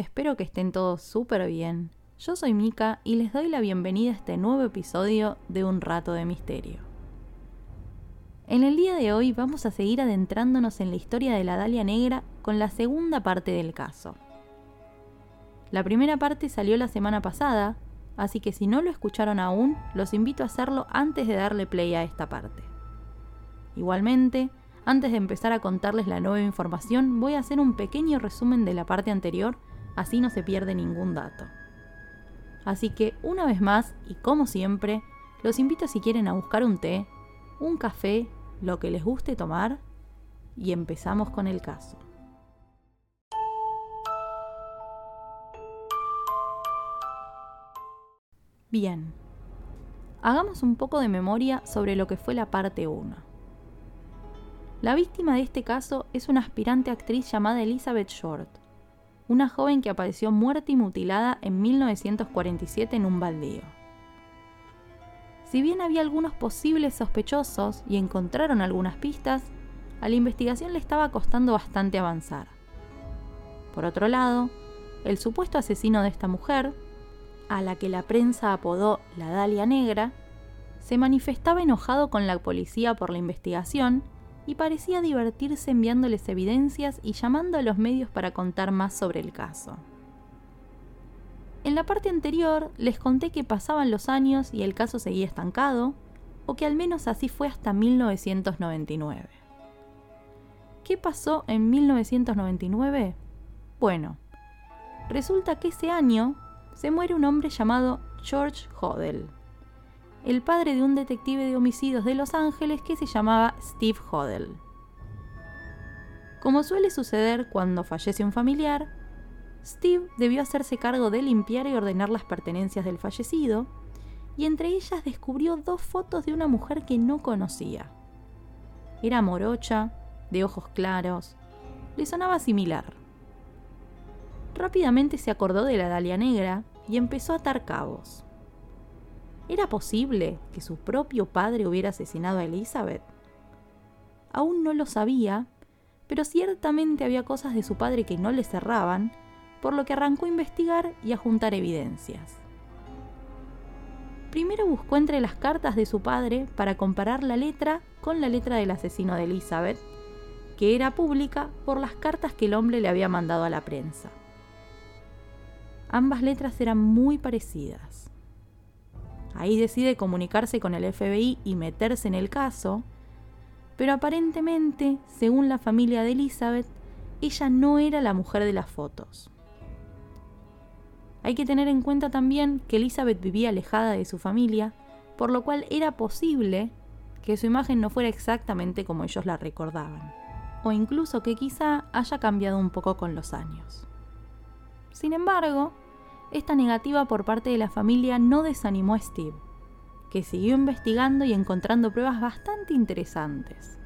espero que estén todos súper bien. Yo soy Mika y les doy la bienvenida a este nuevo episodio de Un Rato de Misterio. En el día de hoy vamos a seguir adentrándonos en la historia de la Dalia Negra con la segunda parte del caso. La primera parte salió la semana pasada, así que si no lo escucharon aún, los invito a hacerlo antes de darle play a esta parte. Igualmente, antes de empezar a contarles la nueva información, voy a hacer un pequeño resumen de la parte anterior, así no se pierde ningún dato. Así que, una vez más, y como siempre, los invito si quieren a buscar un té, un café, lo que les guste tomar, y empezamos con el caso. Bien, hagamos un poco de memoria sobre lo que fue la parte 1. La víctima de este caso es una aspirante actriz llamada Elizabeth Short, una joven que apareció muerta y mutilada en 1947 en un baldío. Si bien había algunos posibles sospechosos y encontraron algunas pistas, a la investigación le estaba costando bastante avanzar. Por otro lado, el supuesto asesino de esta mujer, a la que la prensa apodó la Dalia Negra, se manifestaba enojado con la policía por la investigación y parecía divertirse enviándoles evidencias y llamando a los medios para contar más sobre el caso. En la parte anterior les conté que pasaban los años y el caso seguía estancado, o que al menos así fue hasta 1999. ¿Qué pasó en 1999? Bueno, resulta que ese año se muere un hombre llamado George Hodel el padre de un detective de homicidios de Los Ángeles que se llamaba Steve Hodel. Como suele suceder cuando fallece un familiar, Steve debió hacerse cargo de limpiar y ordenar las pertenencias del fallecido, y entre ellas descubrió dos fotos de una mujer que no conocía. Era morocha, de ojos claros, le sonaba similar. Rápidamente se acordó de la Dalia Negra y empezó a atar cabos. ¿Era posible que su propio padre hubiera asesinado a Elizabeth? Aún no lo sabía, pero ciertamente había cosas de su padre que no le cerraban, por lo que arrancó a investigar y a juntar evidencias. Primero buscó entre las cartas de su padre para comparar la letra con la letra del asesino de Elizabeth, que era pública por las cartas que el hombre le había mandado a la prensa. Ambas letras eran muy parecidas. Ahí decide comunicarse con el FBI y meterse en el caso, pero aparentemente, según la familia de Elizabeth, ella no era la mujer de las fotos. Hay que tener en cuenta también que Elizabeth vivía alejada de su familia, por lo cual era posible que su imagen no fuera exactamente como ellos la recordaban, o incluso que quizá haya cambiado un poco con los años. Sin embargo, esta negativa por parte de la familia no desanimó a Steve, que siguió investigando y encontrando pruebas bastante interesantes.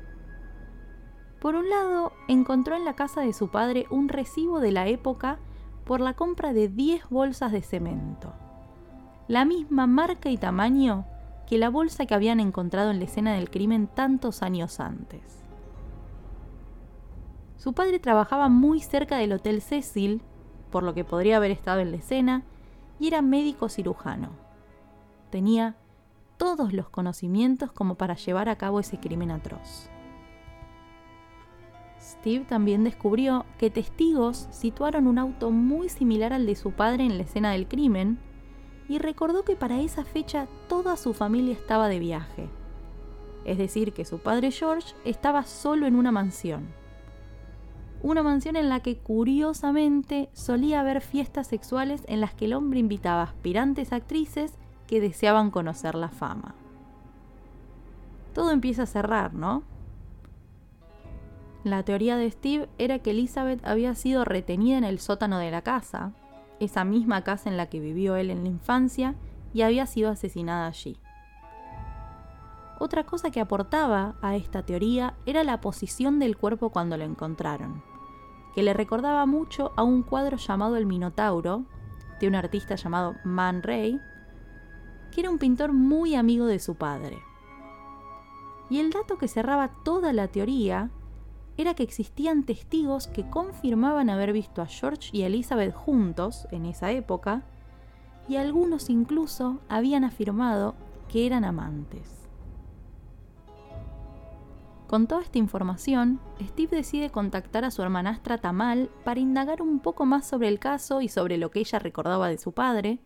Por un lado, encontró en la casa de su padre un recibo de la época por la compra de 10 bolsas de cemento, la misma marca y tamaño que la bolsa que habían encontrado en la escena del crimen tantos años antes. Su padre trabajaba muy cerca del Hotel Cecil por lo que podría haber estado en la escena, y era médico cirujano. Tenía todos los conocimientos como para llevar a cabo ese crimen atroz. Steve también descubrió que testigos situaron un auto muy similar al de su padre en la escena del crimen y recordó que para esa fecha toda su familia estaba de viaje. Es decir, que su padre George estaba solo en una mansión una mansión en la que curiosamente solía haber fiestas sexuales en las que el hombre invitaba aspirantes actrices que deseaban conocer la fama. Todo empieza a cerrar, ¿no? La teoría de Steve era que Elizabeth había sido retenida en el sótano de la casa, esa misma casa en la que vivió él en la infancia, y había sido asesinada allí. Otra cosa que aportaba a esta teoría era la posición del cuerpo cuando lo encontraron que le recordaba mucho a un cuadro llamado El Minotauro, de un artista llamado Man Ray, que era un pintor muy amigo de su padre. Y el dato que cerraba toda la teoría era que existían testigos que confirmaban haber visto a George y Elizabeth juntos en esa época, y algunos incluso habían afirmado que eran amantes. Con toda esta información, Steve decide contactar a su hermanastra Tamal para indagar un poco más sobre el caso y sobre lo que ella recordaba de su padre,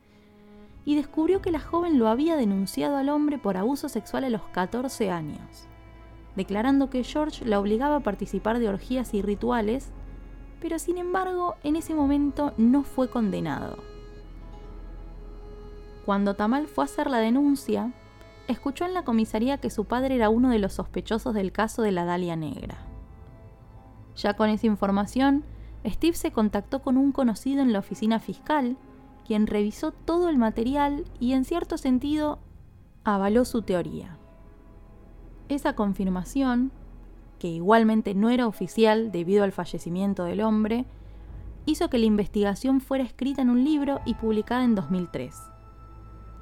y descubrió que la joven lo había denunciado al hombre por abuso sexual a los 14 años, declarando que George la obligaba a participar de orgías y rituales, pero sin embargo en ese momento no fue condenado. Cuando Tamal fue a hacer la denuncia, escuchó en la comisaría que su padre era uno de los sospechosos del caso de la Dalia Negra. Ya con esa información, Steve se contactó con un conocido en la oficina fiscal, quien revisó todo el material y en cierto sentido avaló su teoría. Esa confirmación, que igualmente no era oficial debido al fallecimiento del hombre, hizo que la investigación fuera escrita en un libro y publicada en 2003.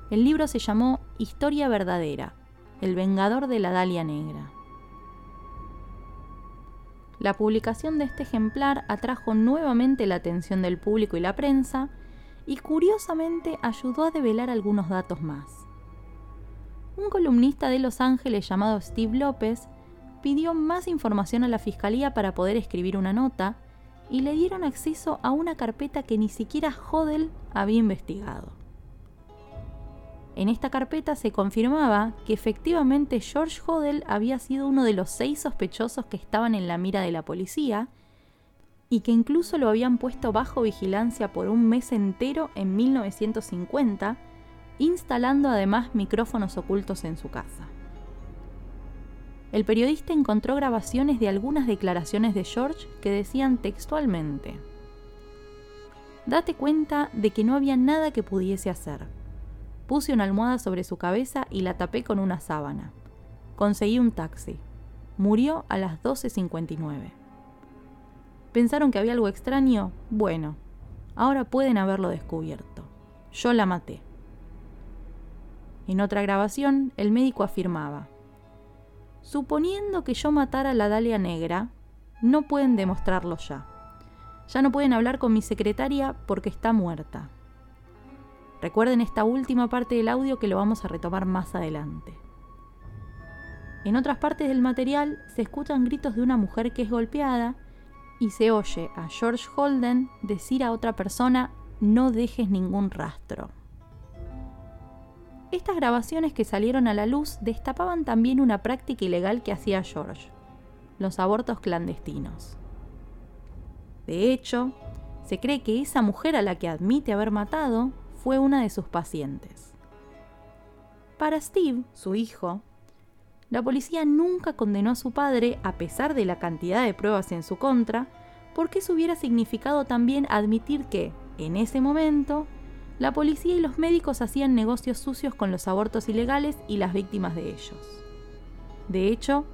El libro se llamó Historia Verdadera, El Vengador de la Dalia Negra. La publicación de este ejemplar atrajo nuevamente la atención del público y la prensa y curiosamente ayudó a develar algunos datos más. Un columnista de Los Ángeles llamado Steve López pidió más información a la fiscalía para poder escribir una nota y le dieron acceso a una carpeta que ni siquiera Hodel había investigado. En esta carpeta se confirmaba que efectivamente George Hodel había sido uno de los seis sospechosos que estaban en la mira de la policía y que incluso lo habían puesto bajo vigilancia por un mes entero en 1950, instalando además micrófonos ocultos en su casa. El periodista encontró grabaciones de algunas declaraciones de George que decían textualmente, Date cuenta de que no había nada que pudiese hacer Puse una almohada sobre su cabeza y la tapé con una sábana. Conseguí un taxi. Murió a las 12.59. ¿Pensaron que había algo extraño? Bueno, ahora pueden haberlo descubierto. Yo la maté. En otra grabación, el médico afirmaba, Suponiendo que yo matara a la Dalia Negra, no pueden demostrarlo ya. Ya no pueden hablar con mi secretaria porque está muerta. Recuerden esta última parte del audio que lo vamos a retomar más adelante. En otras partes del material se escuchan gritos de una mujer que es golpeada y se oye a George Holden decir a otra persona no dejes ningún rastro. Estas grabaciones que salieron a la luz destapaban también una práctica ilegal que hacía George, los abortos clandestinos. De hecho, se cree que esa mujer a la que admite haber matado fue una de sus pacientes. Para Steve, su hijo, la policía nunca condenó a su padre a pesar de la cantidad de pruebas en su contra, porque eso hubiera significado también admitir que, en ese momento, la policía y los médicos hacían negocios sucios con los abortos ilegales y las víctimas de ellos. De hecho,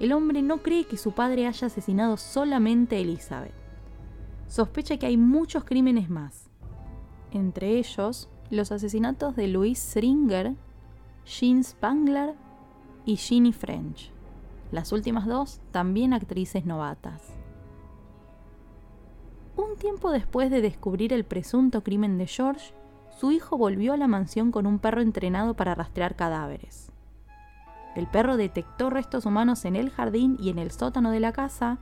el hombre no cree que su padre haya asesinado solamente a Elizabeth. Sospecha que hay muchos crímenes más, entre ellos los asesinatos de Louise Stringer, Jean Spangler y Ginny French, las últimas dos también actrices novatas. Un tiempo después de descubrir el presunto crimen de George, su hijo volvió a la mansión con un perro entrenado para rastrear cadáveres. El perro detectó restos humanos en el jardín y en el sótano de la casa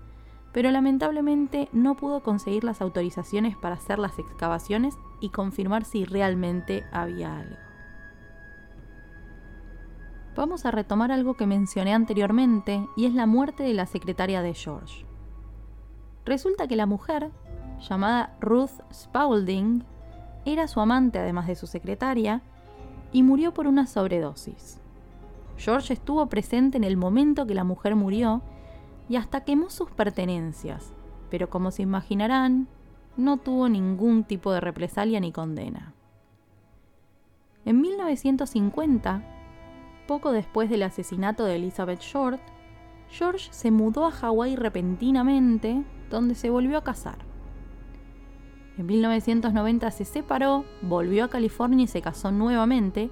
pero lamentablemente no pudo conseguir las autorizaciones para hacer las excavaciones y confirmar si realmente había algo. Vamos a retomar algo que mencioné anteriormente y es la muerte de la secretaria de George. Resulta que la mujer, llamada Ruth Spaulding, era su amante además de su secretaria y murió por una sobredosis. George estuvo presente en el momento que la mujer murió y hasta quemó sus pertenencias, pero como se imaginarán, no tuvo ningún tipo de represalia ni condena. En 1950, poco después del asesinato de Elizabeth Short, George se mudó a Hawái repentinamente, donde se volvió a casar. En 1990 se separó, volvió a California y se casó nuevamente,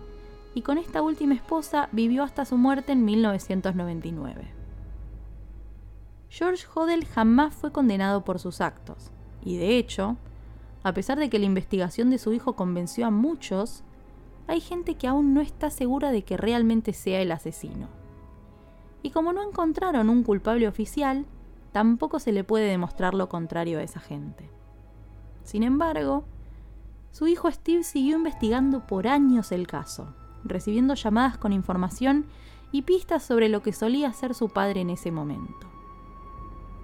y con esta última esposa vivió hasta su muerte en 1999. George Hodel jamás fue condenado por sus actos, y de hecho, a pesar de que la investigación de su hijo convenció a muchos, hay gente que aún no está segura de que realmente sea el asesino. Y como no encontraron un culpable oficial, tampoco se le puede demostrar lo contrario a esa gente. Sin embargo, su hijo Steve siguió investigando por años el caso, recibiendo llamadas con información y pistas sobre lo que solía ser su padre en ese momento.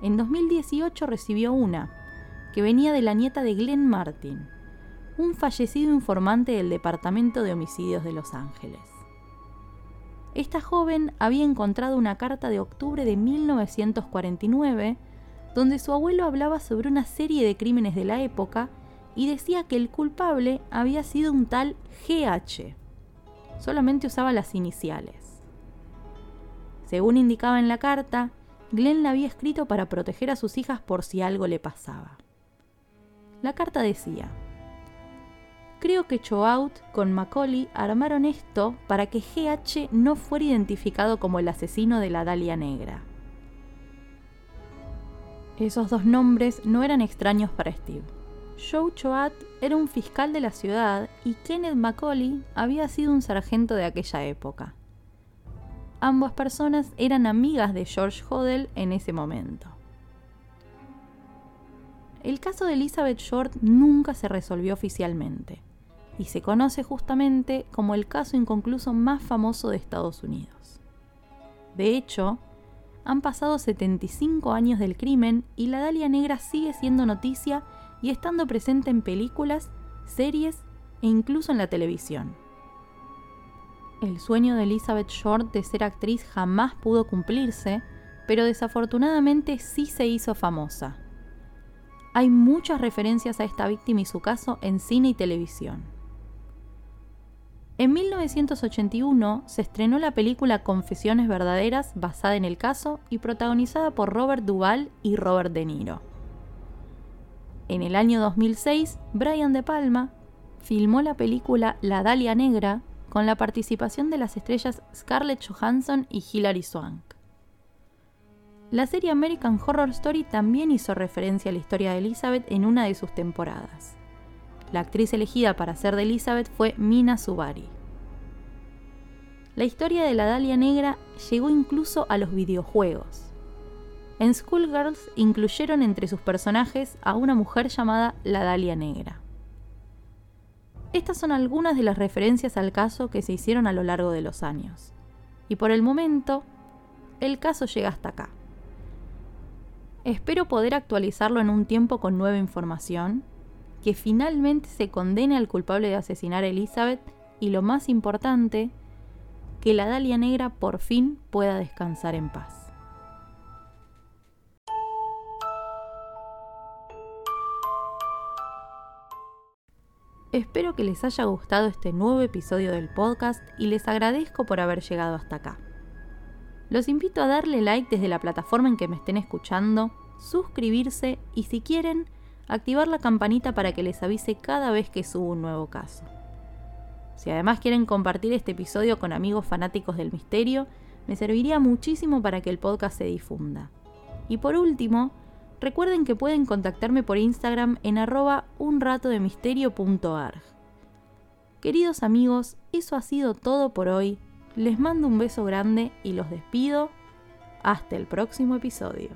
En 2018 recibió una, que venía de la nieta de Glenn Martin, un fallecido informante del Departamento de Homicidios de Los Ángeles. Esta joven había encontrado una carta de octubre de 1949 donde su abuelo hablaba sobre una serie de crímenes de la época y decía que el culpable había sido un tal GH. Solamente usaba las iniciales. Según indicaba en la carta, Glenn la había escrito para proteger a sus hijas por si algo le pasaba. La carta decía, Creo que Choaut con Macaulay armaron esto para que GH no fuera identificado como el asesino de la Dalia Negra. Esos dos nombres no eran extraños para Steve. Joe Choat era un fiscal de la ciudad y Kenneth Macaulay había sido un sargento de aquella época. Ambas personas eran amigas de George Hodel en ese momento. El caso de Elizabeth Short nunca se resolvió oficialmente y se conoce justamente como el caso inconcluso más famoso de Estados Unidos. De hecho, han pasado 75 años del crimen y la Dalia Negra sigue siendo noticia y estando presente en películas, series e incluso en la televisión. El sueño de Elizabeth Short de ser actriz jamás pudo cumplirse, pero desafortunadamente sí se hizo famosa. Hay muchas referencias a esta víctima y su caso en cine y televisión. En 1981 se estrenó la película Confesiones Verdaderas basada en el caso y protagonizada por Robert Duvall y Robert De Niro. En el año 2006, Brian De Palma filmó la película La Dalia Negra con la participación de las estrellas Scarlett Johansson y Hilary Swank. La serie American Horror Story también hizo referencia a la historia de Elizabeth en una de sus temporadas. La actriz elegida para ser de Elizabeth fue Mina Subari. La historia de la Dalia Negra llegó incluso a los videojuegos. En Schoolgirls incluyeron entre sus personajes a una mujer llamada la Dalia Negra. Estas son algunas de las referencias al caso que se hicieron a lo largo de los años. Y por el momento, el caso llega hasta acá. Espero poder actualizarlo en un tiempo con nueva información que finalmente se condene al culpable de asesinar a Elizabeth y lo más importante, que la Dalia Negra por fin pueda descansar en paz. Espero que les haya gustado este nuevo episodio del podcast y les agradezco por haber llegado hasta acá. Los invito a darle like desde la plataforma en que me estén escuchando, suscribirse y si quieren, activar la campanita para que les avise cada vez que subo un nuevo caso. Si además quieren compartir este episodio con amigos fanáticos del misterio, me serviría muchísimo para que el podcast se difunda. Y por último, recuerden que pueden contactarme por Instagram en arroba unratodemisterio.arg. Queridos amigos, eso ha sido todo por hoy. Les mando un beso grande y los despido. Hasta el próximo episodio.